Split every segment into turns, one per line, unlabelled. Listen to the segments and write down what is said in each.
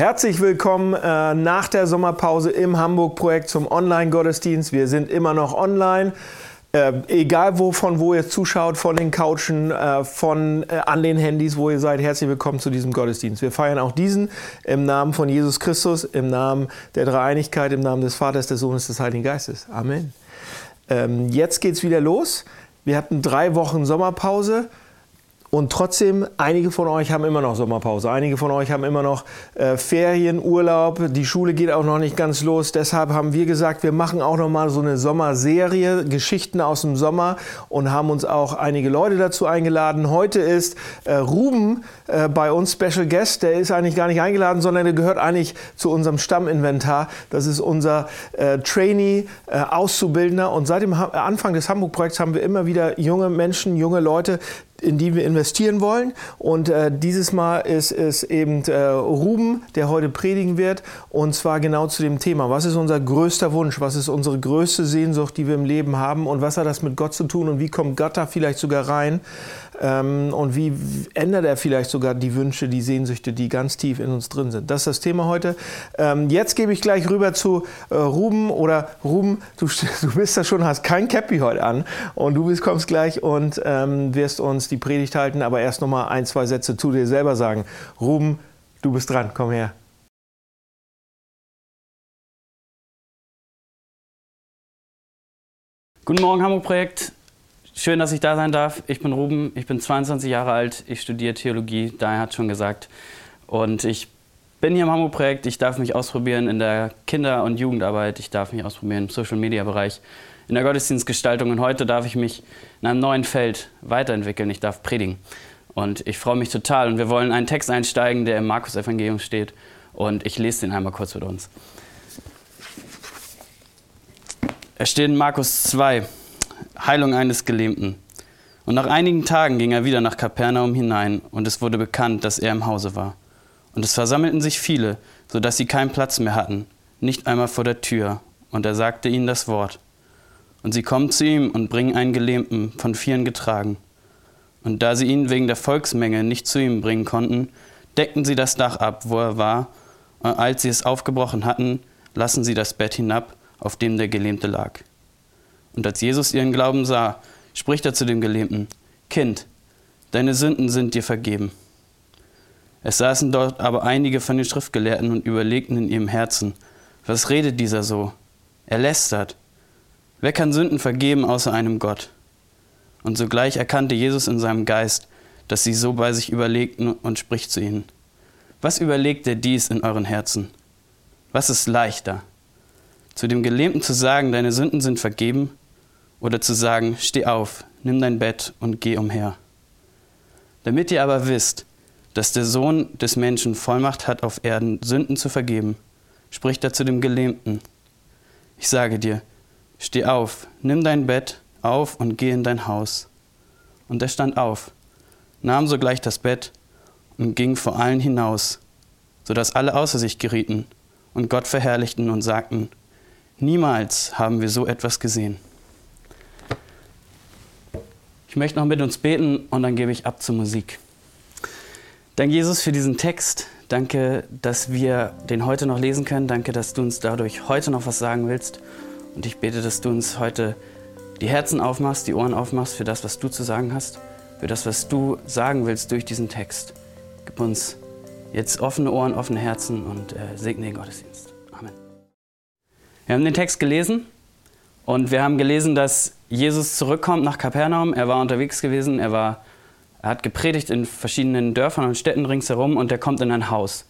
Herzlich willkommen äh, nach der Sommerpause im Hamburg-Projekt zum Online-Gottesdienst. Wir sind immer noch online. Äh, egal wo, von wo ihr zuschaut, von den Couchen, äh, von äh, an den Handys, wo ihr seid, herzlich willkommen zu diesem Gottesdienst. Wir feiern auch diesen im Namen von Jesus Christus, im Namen der Dreieinigkeit, im Namen des Vaters, des Sohnes, des Heiligen Geistes. Amen. Ähm, jetzt geht's wieder los. Wir hatten drei Wochen Sommerpause. Und trotzdem, einige von euch haben immer noch Sommerpause, einige von euch haben immer noch äh, Ferien, Urlaub, die Schule geht auch noch nicht ganz los. Deshalb haben wir gesagt, wir machen auch noch mal so eine Sommerserie, Geschichten aus dem Sommer und haben uns auch einige Leute dazu eingeladen. Heute ist äh, Ruben äh, bei uns Special Guest, der ist eigentlich gar nicht eingeladen, sondern der gehört eigentlich zu unserem Stamminventar. Das ist unser äh, Trainee, äh, Auszubildender und seit dem ha Anfang des Hamburg-Projekts haben wir immer wieder junge Menschen, junge Leute, in die wir investieren wollen. Und äh, dieses Mal ist es eben äh, Ruben, der heute predigen wird. Und zwar genau zu dem Thema. Was ist unser größter Wunsch? Was ist unsere größte Sehnsucht, die wir im Leben haben? Und was hat das mit Gott zu tun? Und wie kommt Gott da vielleicht sogar rein? Ähm, und wie ändert er vielleicht sogar die Wünsche, die Sehnsüchte, die ganz tief in uns drin sind? Das ist das Thema heute. Ähm, jetzt gebe ich gleich rüber zu äh, Ruben oder Ruben, du, du bist da schon, hast kein Cappy heute an und du bist, kommst gleich und ähm, wirst uns die Predigt halten, aber erst noch mal ein, zwei Sätze zu dir selber sagen. Ruben, du bist dran, komm her.
Guten Morgen, Hamburg Projekt. Schön, dass ich da sein darf. Ich bin Ruben, ich bin 22 Jahre alt, ich studiere Theologie, daher hat schon gesagt. Und ich bin hier im Hamburg-Projekt, ich darf mich ausprobieren in der Kinder- und Jugendarbeit, ich darf mich ausprobieren im Social-Media-Bereich, in der Gottesdienstgestaltung und heute darf ich mich in einem neuen Feld weiterentwickeln, ich darf predigen. Und ich freue mich total und wir wollen einen Text einsteigen, der im Markus-Evangelium steht und ich lese den einmal kurz mit uns. Er steht in Markus 2, Heilung eines Gelähmten. Und nach einigen Tagen ging er wieder nach Kapernaum hinein, und es wurde bekannt, dass er im Hause war. Und es versammelten sich viele, so dass sie keinen Platz mehr hatten, nicht einmal vor der Tür. Und er sagte ihnen das Wort. Und sie kommen zu ihm und bringen einen Gelähmten, von vielen getragen. Und da sie ihn wegen der Volksmenge nicht zu ihm bringen konnten, deckten sie das Dach ab, wo er war, und als sie es aufgebrochen hatten, lassen sie das Bett hinab, auf dem der Gelähmte lag. Und als Jesus ihren Glauben sah, spricht er zu dem Gelähmten, Kind, deine Sünden sind dir vergeben. Es saßen dort aber einige von den Schriftgelehrten und überlegten in ihrem Herzen, was redet dieser so? Er lästert. Wer kann Sünden vergeben außer einem Gott? Und sogleich erkannte Jesus in seinem Geist, dass sie so bei sich überlegten und spricht zu ihnen. Was überlegt ihr dies in euren Herzen? Was ist leichter? Zu dem Gelähmten zu sagen, deine Sünden sind vergeben, oder zu sagen, steh auf, nimm dein Bett und geh umher. Damit ihr aber wisst, dass der Sohn des Menschen Vollmacht hat auf Erden, Sünden zu vergeben, spricht er zu dem Gelähmten. Ich sage dir, steh auf, nimm dein Bett auf und geh in dein Haus. Und er stand auf, nahm sogleich das Bett und ging vor allen hinaus, so dass alle außer sich gerieten und Gott verherrlichten und sagten, niemals haben wir so etwas gesehen. Ich möchte noch mit uns beten und dann gebe ich ab zur Musik. Danke, Jesus, für diesen Text. Danke, dass wir den heute noch lesen können. Danke, dass du uns dadurch heute noch was sagen willst. Und ich bete, dass du uns heute die Herzen aufmachst, die Ohren aufmachst für das, was du zu sagen hast, für das, was du sagen willst durch diesen Text. Gib uns jetzt offene Ohren, offene Herzen und äh, segne den Gottesdienst. Amen. Wir haben den Text gelesen und wir haben gelesen, dass Jesus zurückkommt nach Kapernaum. Er war unterwegs gewesen, er, war, er hat gepredigt in verschiedenen Dörfern und Städten ringsherum und er kommt in ein Haus.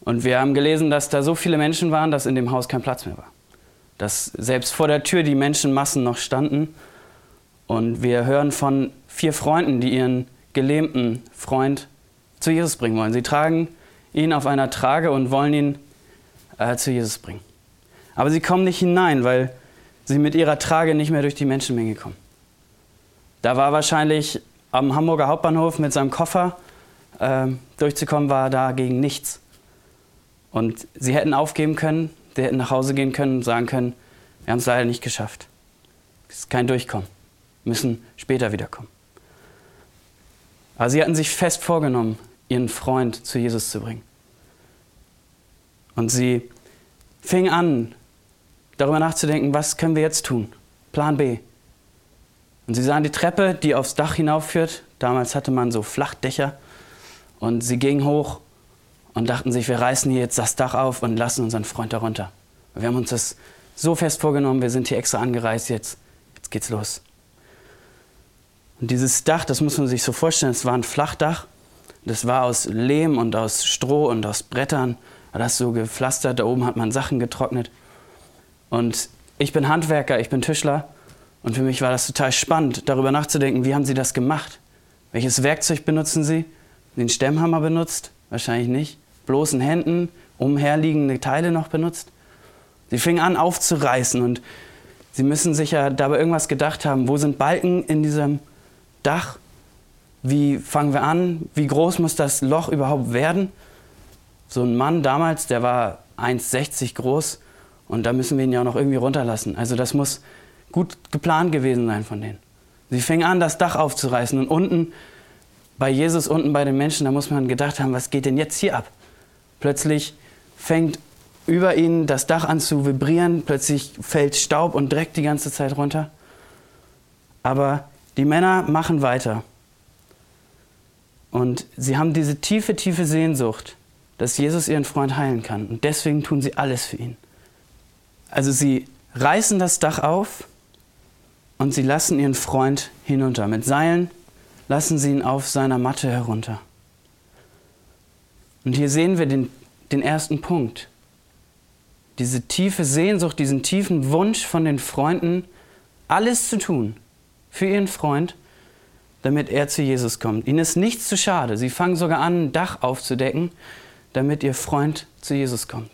Und wir haben gelesen, dass da so viele Menschen waren, dass in dem Haus kein Platz mehr war. Dass selbst vor der Tür die Menschenmassen noch standen. Und wir hören von vier Freunden, die ihren gelähmten Freund zu Jesus bringen wollen. Sie tragen ihn auf einer Trage und wollen ihn äh, zu Jesus bringen. Aber sie kommen nicht hinein, weil sie mit ihrer Trage nicht mehr durch die Menschenmenge kommen. Da war wahrscheinlich am Hamburger Hauptbahnhof mit seinem Koffer äh, durchzukommen, war dagegen nichts. Und sie hätten aufgeben können, sie hätten nach Hause gehen können und sagen können, wir haben es leider nicht geschafft. Es ist kein Durchkommen, müssen später wiederkommen. Aber sie hatten sich fest vorgenommen, ihren Freund zu Jesus zu bringen. Und sie fing an, darüber nachzudenken, was können wir jetzt tun? Plan B. Und sie sahen die Treppe, die aufs Dach hinaufführt. Damals hatte man so Flachdächer. Und sie gingen hoch und dachten sich, wir reißen hier jetzt das Dach auf und lassen unseren Freund darunter. Wir haben uns das so fest vorgenommen, wir sind hier extra angereist, jetzt, jetzt geht's los. Und dieses Dach, das muss man sich so vorstellen, es war ein Flachdach. Das war aus Lehm und aus Stroh und aus Brettern. Das so gepflastert, da oben hat man Sachen getrocknet. Und ich bin Handwerker, ich bin Tischler. Und für mich war das total spannend, darüber nachzudenken, wie haben sie das gemacht? Welches Werkzeug benutzen sie? Den Stemmhammer benutzt? Wahrscheinlich nicht. Bloßen Händen, umherliegende Teile noch benutzt? Sie fingen an aufzureißen und sie müssen sich ja dabei irgendwas gedacht haben. Wo sind Balken in diesem Dach? Wie fangen wir an? Wie groß muss das Loch überhaupt werden? So ein Mann damals, der war 1,60 groß, und da müssen wir ihn ja auch noch irgendwie runterlassen. Also das muss gut geplant gewesen sein von denen. Sie fingen an, das Dach aufzureißen und unten bei Jesus, unten bei den Menschen, da muss man gedacht haben, was geht denn jetzt hier ab? Plötzlich fängt über ihnen das Dach an zu vibrieren, plötzlich fällt Staub und Dreck die ganze Zeit runter. Aber die Männer machen weiter. Und sie haben diese tiefe, tiefe Sehnsucht, dass Jesus ihren Freund heilen kann. Und deswegen tun sie alles für ihn. Also sie reißen das Dach auf und sie lassen ihren Freund hinunter. Mit Seilen lassen sie ihn auf seiner Matte herunter. Und hier sehen wir den, den ersten Punkt. Diese tiefe Sehnsucht, diesen tiefen Wunsch von den Freunden, alles zu tun für ihren Freund, damit er zu Jesus kommt. Ihnen ist nichts zu schade. Sie fangen sogar an, ein Dach aufzudecken, damit ihr Freund zu Jesus kommt.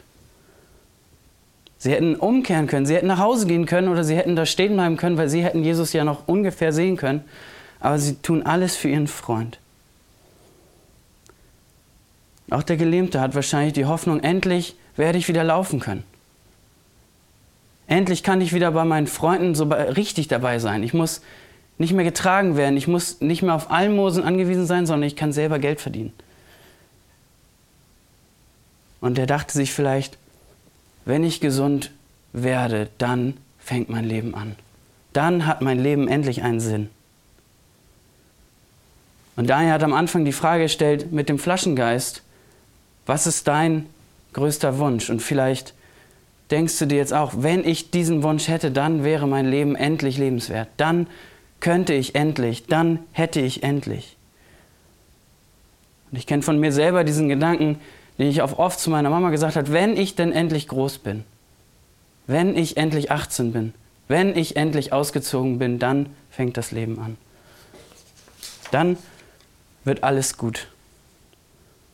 Sie hätten umkehren können, sie hätten nach Hause gehen können oder sie hätten da stehen bleiben können, weil sie hätten Jesus ja noch ungefähr sehen können. Aber sie tun alles für ihren Freund. Auch der Gelähmte hat wahrscheinlich die Hoffnung, endlich werde ich wieder laufen können. Endlich kann ich wieder bei meinen Freunden so richtig dabei sein. Ich muss nicht mehr getragen werden, ich muss nicht mehr auf Almosen angewiesen sein, sondern ich kann selber Geld verdienen. Und er dachte sich vielleicht, wenn ich gesund werde, dann fängt mein Leben an. Dann hat mein Leben endlich einen Sinn. Und Daniel hat am Anfang die Frage gestellt mit dem Flaschengeist, was ist dein größter Wunsch? Und vielleicht denkst du dir jetzt auch, wenn ich diesen Wunsch hätte, dann wäre mein Leben endlich lebenswert. Dann könnte ich endlich, dann hätte ich endlich. Und ich kenne von mir selber diesen Gedanken, den ich auch oft zu meiner Mama gesagt habe, wenn ich denn endlich groß bin, wenn ich endlich 18 bin, wenn ich endlich ausgezogen bin, dann fängt das Leben an. Dann wird alles gut.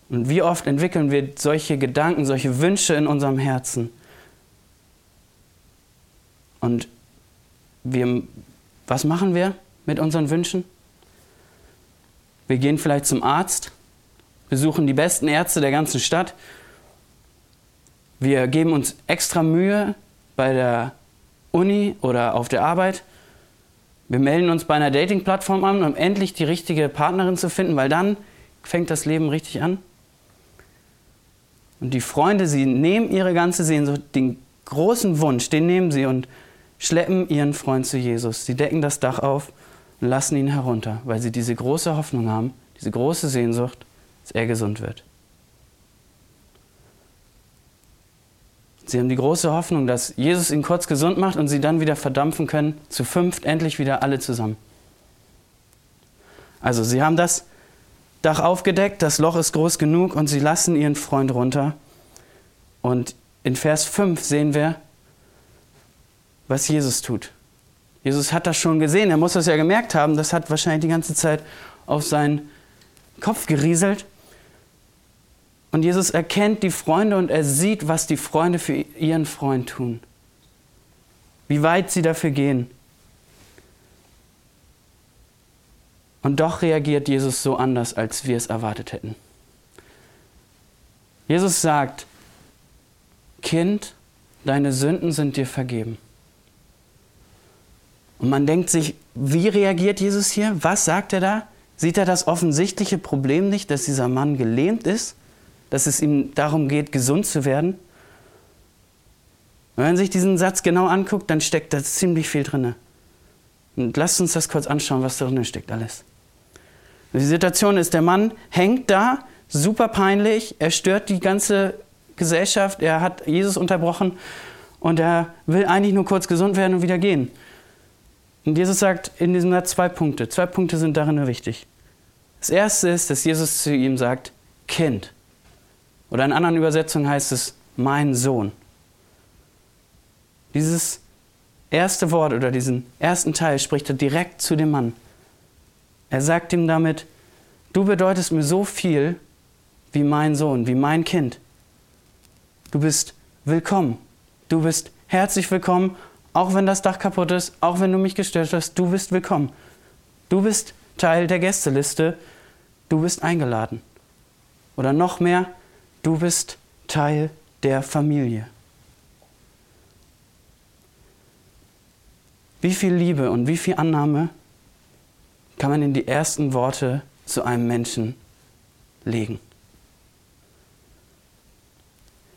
Und wie oft entwickeln wir solche Gedanken, solche Wünsche in unserem Herzen? Und wir, was machen wir mit unseren Wünschen? Wir gehen vielleicht zum Arzt wir suchen die besten Ärzte der ganzen Stadt. Wir geben uns extra Mühe bei der Uni oder auf der Arbeit. Wir melden uns bei einer Dating-Plattform an, um endlich die richtige Partnerin zu finden, weil dann fängt das Leben richtig an. Und die Freunde, sie nehmen ihre ganze Sehnsucht, den großen Wunsch, den nehmen sie und schleppen ihren Freund zu Jesus. Sie decken das Dach auf und lassen ihn herunter, weil sie diese große Hoffnung haben, diese große Sehnsucht dass er gesund wird. Sie haben die große Hoffnung, dass Jesus ihn kurz gesund macht und sie dann wieder verdampfen können, zu fünft endlich wieder alle zusammen. Also sie haben das Dach aufgedeckt, das Loch ist groß genug und sie lassen ihren Freund runter. Und in Vers 5 sehen wir, was Jesus tut. Jesus hat das schon gesehen, er muss das ja gemerkt haben, das hat wahrscheinlich die ganze Zeit auf seinen Kopf gerieselt. Und Jesus erkennt die Freunde und er sieht, was die Freunde für ihren Freund tun. Wie weit sie dafür gehen. Und doch reagiert Jesus so anders, als wir es erwartet hätten. Jesus sagt, Kind, deine Sünden sind dir vergeben. Und man denkt sich, wie reagiert Jesus hier? Was sagt er da? Sieht er das offensichtliche Problem nicht, dass dieser Mann gelähmt ist? Dass es ihm darum geht, gesund zu werden. Wenn man sich diesen Satz genau anguckt, dann steckt da ziemlich viel drin. Und lasst uns das kurz anschauen, was drin steckt alles. Die Situation ist, der Mann hängt da, super peinlich, er stört die ganze Gesellschaft, er hat Jesus unterbrochen und er will eigentlich nur kurz gesund werden und wieder gehen. Und Jesus sagt in diesem Satz zwei Punkte. Zwei Punkte sind darin nur wichtig. Das erste ist, dass Jesus zu ihm sagt, Kind. Oder in anderen Übersetzungen heißt es, mein Sohn. Dieses erste Wort oder diesen ersten Teil spricht er direkt zu dem Mann. Er sagt ihm damit, du bedeutest mir so viel wie mein Sohn, wie mein Kind. Du bist willkommen. Du bist herzlich willkommen, auch wenn das Dach kaputt ist, auch wenn du mich gestört hast. Du bist willkommen. Du bist Teil der Gästeliste. Du bist eingeladen. Oder noch mehr, du bist Teil der Familie. Wie viel Liebe und wie viel Annahme kann man in die ersten Worte zu einem Menschen legen?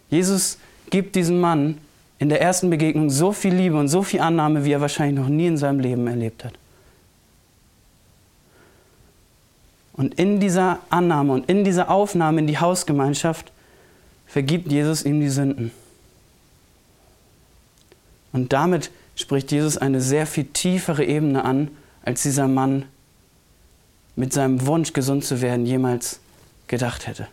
Jesus gibt diesem Mann in der ersten Begegnung so viel Liebe und so viel Annahme, wie er wahrscheinlich noch nie in seinem Leben erlebt hat. Und in dieser Annahme und in dieser Aufnahme in die Hausgemeinschaft vergibt Jesus ihm die Sünden. Und damit spricht Jesus eine sehr viel tiefere Ebene an, als dieser Mann mit seinem Wunsch, gesund zu werden, jemals gedacht hätte.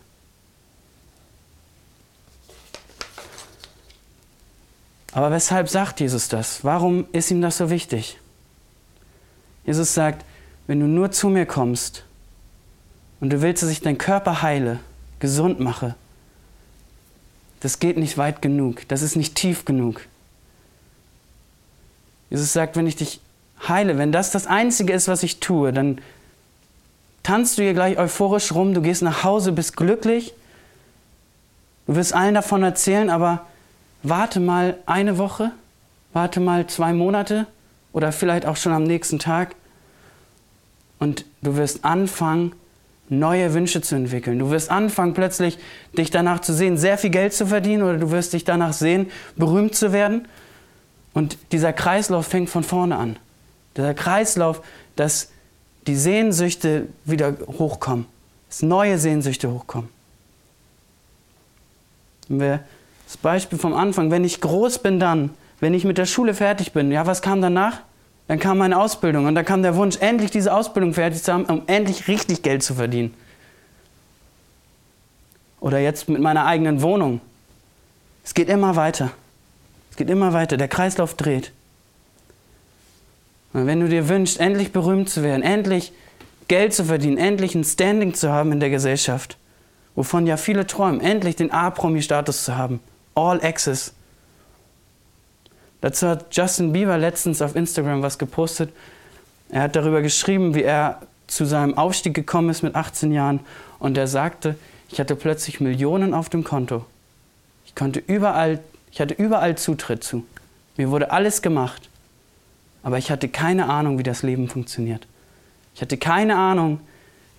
Aber weshalb sagt Jesus das? Warum ist ihm das so wichtig? Jesus sagt, wenn du nur zu mir kommst und du willst, dass ich deinen Körper heile, gesund mache, das geht nicht weit genug, das ist nicht tief genug. Jesus sagt, wenn ich dich heile, wenn das das Einzige ist, was ich tue, dann tanzt du hier gleich euphorisch rum, du gehst nach Hause, bist glücklich, du wirst allen davon erzählen, aber warte mal eine Woche, warte mal zwei Monate oder vielleicht auch schon am nächsten Tag und du wirst anfangen, neue Wünsche zu entwickeln. Du wirst anfangen, plötzlich dich danach zu sehen, sehr viel Geld zu verdienen oder du wirst dich danach sehen, berühmt zu werden. Und dieser Kreislauf fängt von vorne an. Dieser Kreislauf, dass die Sehnsüchte wieder hochkommen, dass neue Sehnsüchte hochkommen. Wenn wir das Beispiel vom Anfang, wenn ich groß bin dann, wenn ich mit der Schule fertig bin, ja, was kam danach? Dann kam meine Ausbildung und dann kam der Wunsch, endlich diese Ausbildung fertig zu haben, um endlich richtig Geld zu verdienen. Oder jetzt mit meiner eigenen Wohnung. Es geht immer weiter. Es geht immer weiter. Der Kreislauf dreht. Und wenn du dir wünschst, endlich berühmt zu werden, endlich Geld zu verdienen, endlich ein Standing zu haben in der Gesellschaft, wovon ja viele träumen, endlich den A-Promi-Status zu haben, All Access, Dazu hat Justin Bieber letztens auf Instagram was gepostet. Er hat darüber geschrieben, wie er zu seinem Aufstieg gekommen ist mit 18 Jahren und er sagte, ich hatte plötzlich Millionen auf dem Konto. Ich konnte überall, ich hatte überall Zutritt zu. Mir wurde alles gemacht. Aber ich hatte keine Ahnung, wie das Leben funktioniert. Ich hatte keine Ahnung,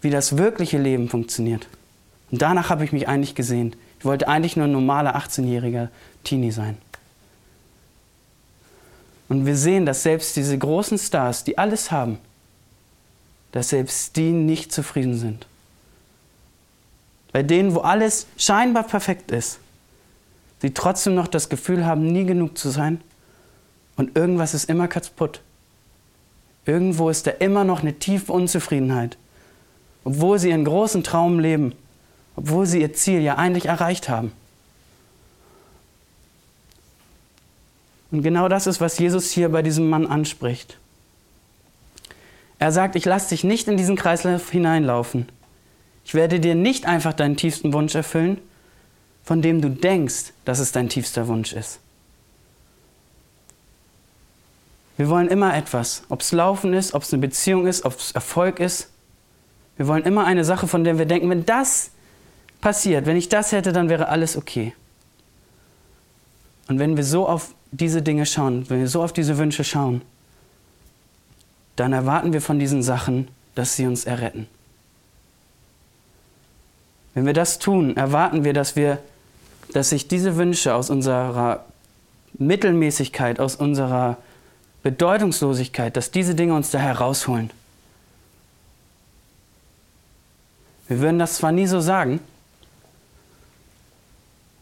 wie das wirkliche Leben funktioniert. Und danach habe ich mich eigentlich gesehnt. Ich wollte eigentlich nur ein normaler 18-jähriger Teenie sein. Und wir sehen, dass selbst diese großen Stars, die alles haben, dass selbst die nicht zufrieden sind. Bei denen, wo alles scheinbar perfekt ist, sie trotzdem noch das Gefühl haben, nie genug zu sein und irgendwas ist immer kaputt. Irgendwo ist da immer noch eine tiefe Unzufriedenheit, obwohl sie ihren großen Traum leben, obwohl sie ihr Ziel ja eigentlich erreicht haben. Und genau das ist, was Jesus hier bei diesem Mann anspricht. Er sagt, ich lasse dich nicht in diesen Kreislauf hineinlaufen. Ich werde dir nicht einfach deinen tiefsten Wunsch erfüllen, von dem du denkst, dass es dein tiefster Wunsch ist. Wir wollen immer etwas, ob es Laufen ist, ob es eine Beziehung ist, ob es Erfolg ist. Wir wollen immer eine Sache, von der wir denken, wenn das passiert, wenn ich das hätte, dann wäre alles okay. Und wenn wir so auf diese Dinge schauen, wenn wir so auf diese Wünsche schauen, dann erwarten wir von diesen Sachen, dass sie uns erretten. Wenn wir das tun, erwarten wir, dass wir, dass sich diese Wünsche aus unserer Mittelmäßigkeit, aus unserer Bedeutungslosigkeit, dass diese Dinge uns da herausholen. Wir würden das zwar nie so sagen,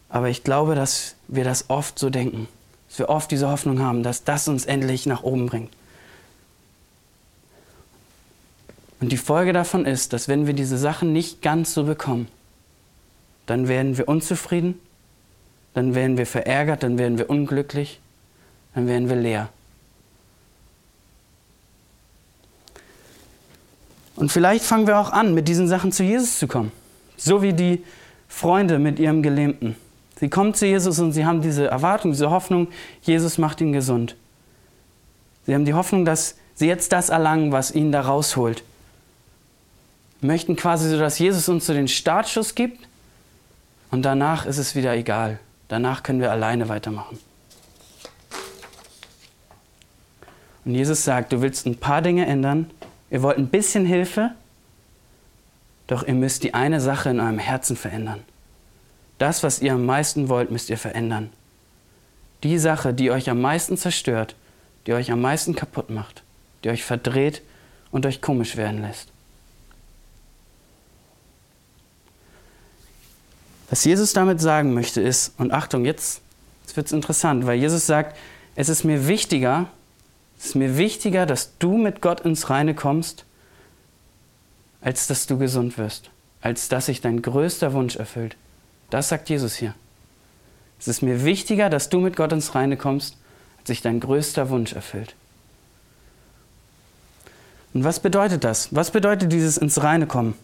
aber ich glaube, dass wir das oft so denken, dass wir oft diese Hoffnung haben, dass das uns endlich nach oben bringt. Und die Folge davon ist, dass wenn wir diese Sachen nicht ganz so bekommen, dann werden wir unzufrieden, dann werden wir verärgert, dann werden wir unglücklich, dann werden wir leer. Und vielleicht fangen wir auch an, mit diesen Sachen zu Jesus zu kommen. So wie die Freunde mit ihrem Gelähmten. Sie kommen zu Jesus und sie haben diese Erwartung, diese Hoffnung, Jesus macht ihn gesund. Sie haben die Hoffnung, dass sie jetzt das erlangen, was ihn da rausholt. Möchten quasi so, dass Jesus uns so den Startschuss gibt und danach ist es wieder egal. Danach können wir alleine weitermachen. Und Jesus sagt, du willst ein paar Dinge ändern, ihr wollt ein bisschen Hilfe, doch ihr müsst die eine Sache in eurem Herzen verändern. Das, was ihr am meisten wollt, müsst ihr verändern. Die Sache, die euch am meisten zerstört, die euch am meisten kaputt macht, die euch verdreht und euch komisch werden lässt. Was Jesus damit sagen möchte ist, und Achtung, jetzt, jetzt wird es interessant, weil Jesus sagt, es ist mir wichtiger, es ist mir wichtiger, dass du mit Gott ins Reine kommst, als dass du gesund wirst, als dass sich dein größter Wunsch erfüllt. Das sagt Jesus hier. Es ist mir wichtiger, dass du mit Gott ins Reine kommst, als sich dein größter Wunsch erfüllt. Und was bedeutet das? Was bedeutet dieses ins Reine kommen?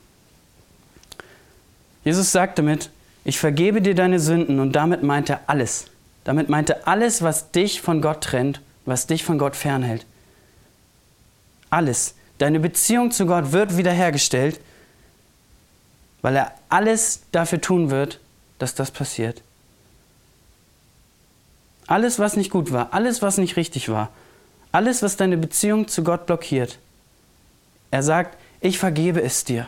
Jesus sagt damit, ich vergebe dir deine Sünden und damit meint er alles. Damit meint er alles, was dich von Gott trennt, was dich von Gott fernhält. Alles. Deine Beziehung zu Gott wird wiederhergestellt, weil er alles dafür tun wird, dass das passiert. Alles, was nicht gut war, alles, was nicht richtig war, alles, was deine Beziehung zu Gott blockiert. Er sagt, ich vergebe es dir.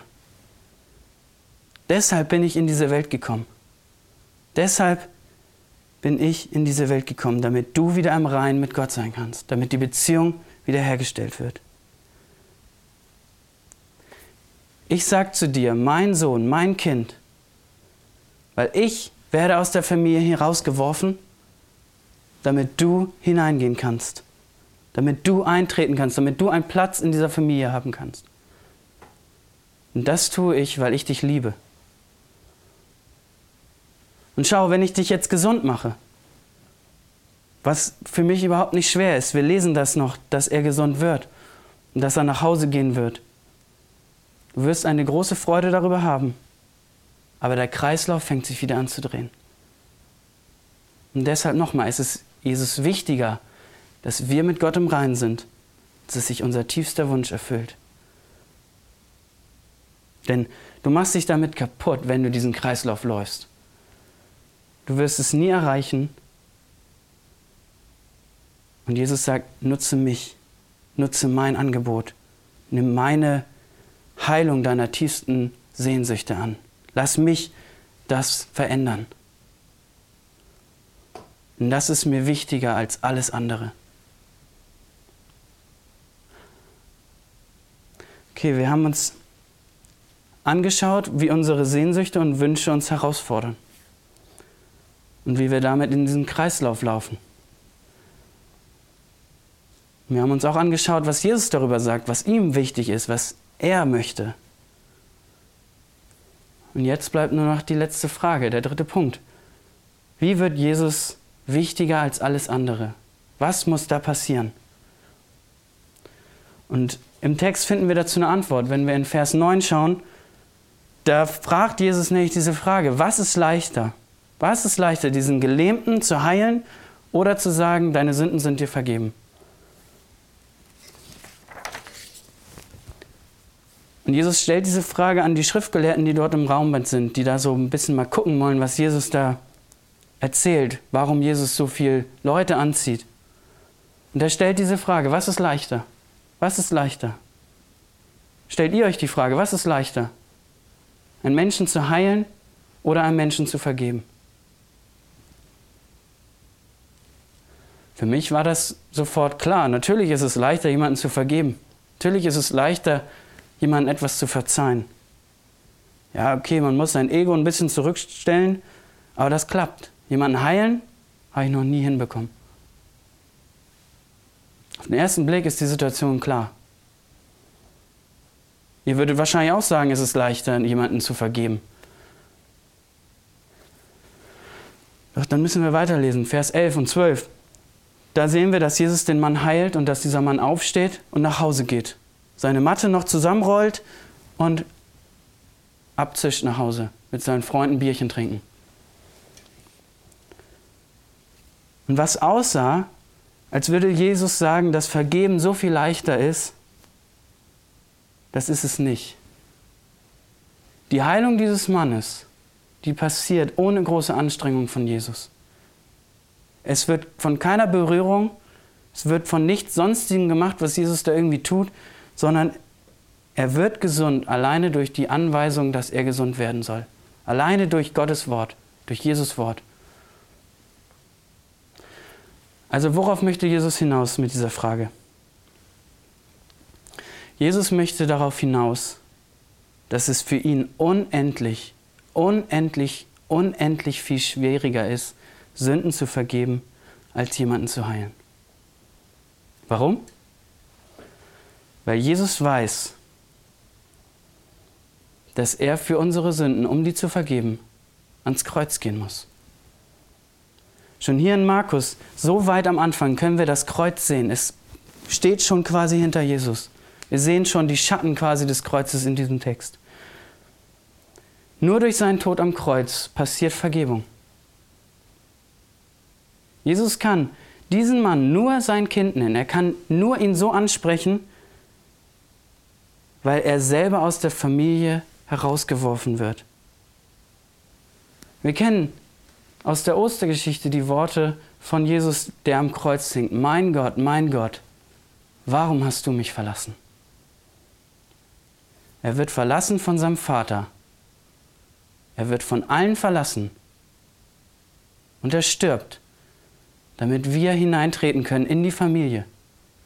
Deshalb bin ich in diese Welt gekommen. Deshalb bin ich in diese Welt gekommen, damit du wieder im Rein mit Gott sein kannst, damit die Beziehung wiederhergestellt wird. Ich sage zu dir, mein Sohn, mein Kind, weil ich werde aus der Familie herausgeworfen, damit du hineingehen kannst, damit du eintreten kannst, damit du einen Platz in dieser Familie haben kannst. Und das tue ich, weil ich dich liebe. Und schau, wenn ich dich jetzt gesund mache, was für mich überhaupt nicht schwer ist, wir lesen das noch, dass er gesund wird und dass er nach Hause gehen wird. Du wirst eine große Freude darüber haben, aber der Kreislauf fängt sich wieder an zu drehen. Und deshalb nochmal, es ist Jesus wichtiger, dass wir mit Gott im Reinen sind, dass sich unser tiefster Wunsch erfüllt. Denn du machst dich damit kaputt, wenn du diesen Kreislauf läufst. Du wirst es nie erreichen. Und Jesus sagt, nutze mich, nutze mein Angebot, nimm meine Heilung deiner tiefsten Sehnsüchte an. Lass mich das verändern. Und das ist mir wichtiger als alles andere. Okay, wir haben uns angeschaut, wie unsere Sehnsüchte und Wünsche uns herausfordern und wie wir damit in diesen Kreislauf laufen. Wir haben uns auch angeschaut, was Jesus darüber sagt, was ihm wichtig ist, was er möchte. Und jetzt bleibt nur noch die letzte Frage, der dritte Punkt. Wie wird Jesus wichtiger als alles andere? Was muss da passieren? Und im Text finden wir dazu eine Antwort. Wenn wir in Vers 9 schauen, da fragt Jesus nämlich diese Frage, was ist leichter? Was ist leichter, diesen Gelähmten zu heilen oder zu sagen, deine Sünden sind dir vergeben? Und Jesus stellt diese Frage an die Schriftgelehrten, die dort im Raum sind, die da so ein bisschen mal gucken wollen, was Jesus da erzählt, warum Jesus so viele Leute anzieht. Und er stellt diese Frage, was ist leichter? Was ist leichter? Stellt ihr euch die Frage, was ist leichter? Einen Menschen zu heilen oder einen Menschen zu vergeben? Für mich war das sofort klar. Natürlich ist es leichter, jemanden zu vergeben. Natürlich ist es leichter, jemandem etwas zu verzeihen. Ja, okay, man muss sein Ego ein bisschen zurückstellen, aber das klappt. Jemanden heilen, habe ich noch nie hinbekommen. Auf den ersten Blick ist die Situation klar. Ihr würdet wahrscheinlich auch sagen, es ist leichter, jemanden zu vergeben. Doch dann müssen wir weiterlesen, Vers 11 und 12. Da sehen wir, dass Jesus den Mann heilt und dass dieser Mann aufsteht und nach Hause geht. Seine Matte noch zusammenrollt und abzischt nach Hause, mit seinen Freunden Bierchen trinken. Und was aussah, als würde Jesus sagen, dass Vergeben so viel leichter ist, das ist es nicht. Die Heilung dieses Mannes, die passiert ohne große Anstrengung von Jesus. Es wird von keiner Berührung, es wird von nichts Sonstigem gemacht, was Jesus da irgendwie tut, sondern er wird gesund alleine durch die Anweisung, dass er gesund werden soll. Alleine durch Gottes Wort, durch Jesus Wort. Also worauf möchte Jesus hinaus mit dieser Frage? Jesus möchte darauf hinaus, dass es für ihn unendlich, unendlich, unendlich viel schwieriger ist, Sünden zu vergeben, als jemanden zu heilen. Warum? Weil Jesus weiß, dass er für unsere Sünden, um die zu vergeben, ans Kreuz gehen muss. Schon hier in Markus, so weit am Anfang, können wir das Kreuz sehen. Es steht schon quasi hinter Jesus. Wir sehen schon die Schatten quasi des Kreuzes in diesem Text. Nur durch seinen Tod am Kreuz passiert Vergebung. Jesus kann diesen Mann nur sein Kind nennen. Er kann nur ihn so ansprechen, weil er selber aus der Familie herausgeworfen wird. Wir kennen aus der Ostergeschichte die Worte von Jesus, der am Kreuz singt. Mein Gott, mein Gott, warum hast du mich verlassen? Er wird verlassen von seinem Vater. Er wird von allen verlassen. Und er stirbt damit wir hineintreten können in die Familie,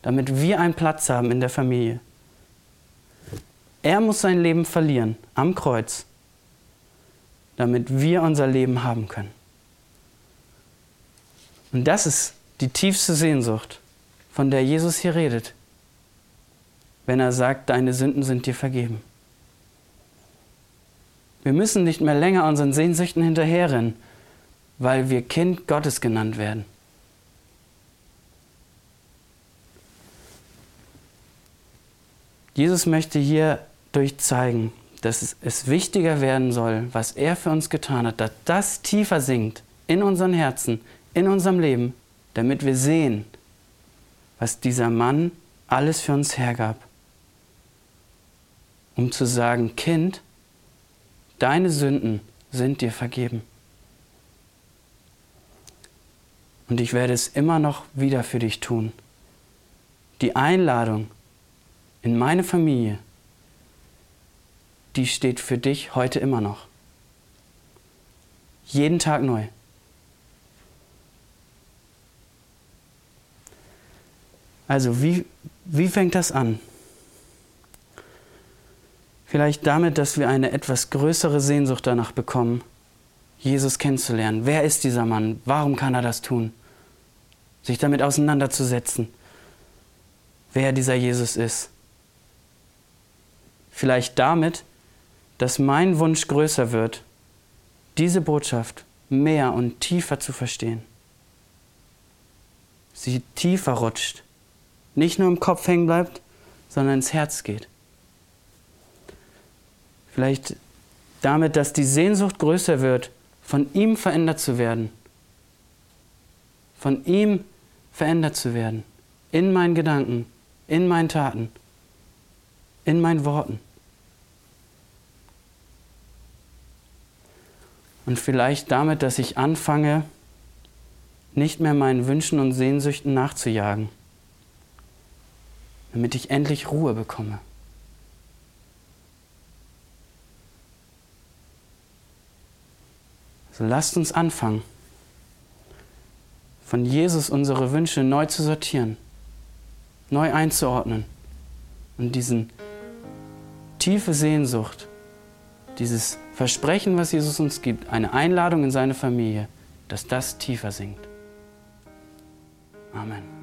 damit wir einen Platz haben in der Familie. Er muss sein Leben verlieren am Kreuz, damit wir unser Leben haben können. Und das ist die tiefste Sehnsucht, von der Jesus hier redet, wenn er sagt, deine Sünden sind dir vergeben. Wir müssen nicht mehr länger unseren Sehnsüchten hinterherrennen, weil wir Kind Gottes genannt werden. Jesus möchte hier durchzeigen, dass es wichtiger werden soll, was er für uns getan hat, dass das tiefer sinkt in unseren Herzen, in unserem Leben, damit wir sehen, was dieser Mann alles für uns hergab. Um zu sagen, Kind, deine Sünden sind dir vergeben. Und ich werde es immer noch wieder für dich tun. Die Einladung, in meine Familie, die steht für dich heute immer noch. Jeden Tag neu. Also wie, wie fängt das an? Vielleicht damit, dass wir eine etwas größere Sehnsucht danach bekommen, Jesus kennenzulernen. Wer ist dieser Mann? Warum kann er das tun? Sich damit auseinanderzusetzen, wer dieser Jesus ist. Vielleicht damit, dass mein Wunsch größer wird, diese Botschaft mehr und tiefer zu verstehen. Sie tiefer rutscht, nicht nur im Kopf hängen bleibt, sondern ins Herz geht. Vielleicht damit, dass die Sehnsucht größer wird, von ihm verändert zu werden. Von ihm verändert zu werden. In meinen Gedanken, in meinen Taten, in meinen Worten. Und vielleicht damit, dass ich anfange, nicht mehr meinen Wünschen und Sehnsüchten nachzujagen, damit ich endlich Ruhe bekomme. So lasst uns anfangen. von Jesus unsere Wünsche neu zu sortieren, neu einzuordnen und diesen tiefe Sehnsucht, dieses Versprechen, was Jesus uns gibt, eine Einladung in seine Familie, dass das tiefer sinkt. Amen.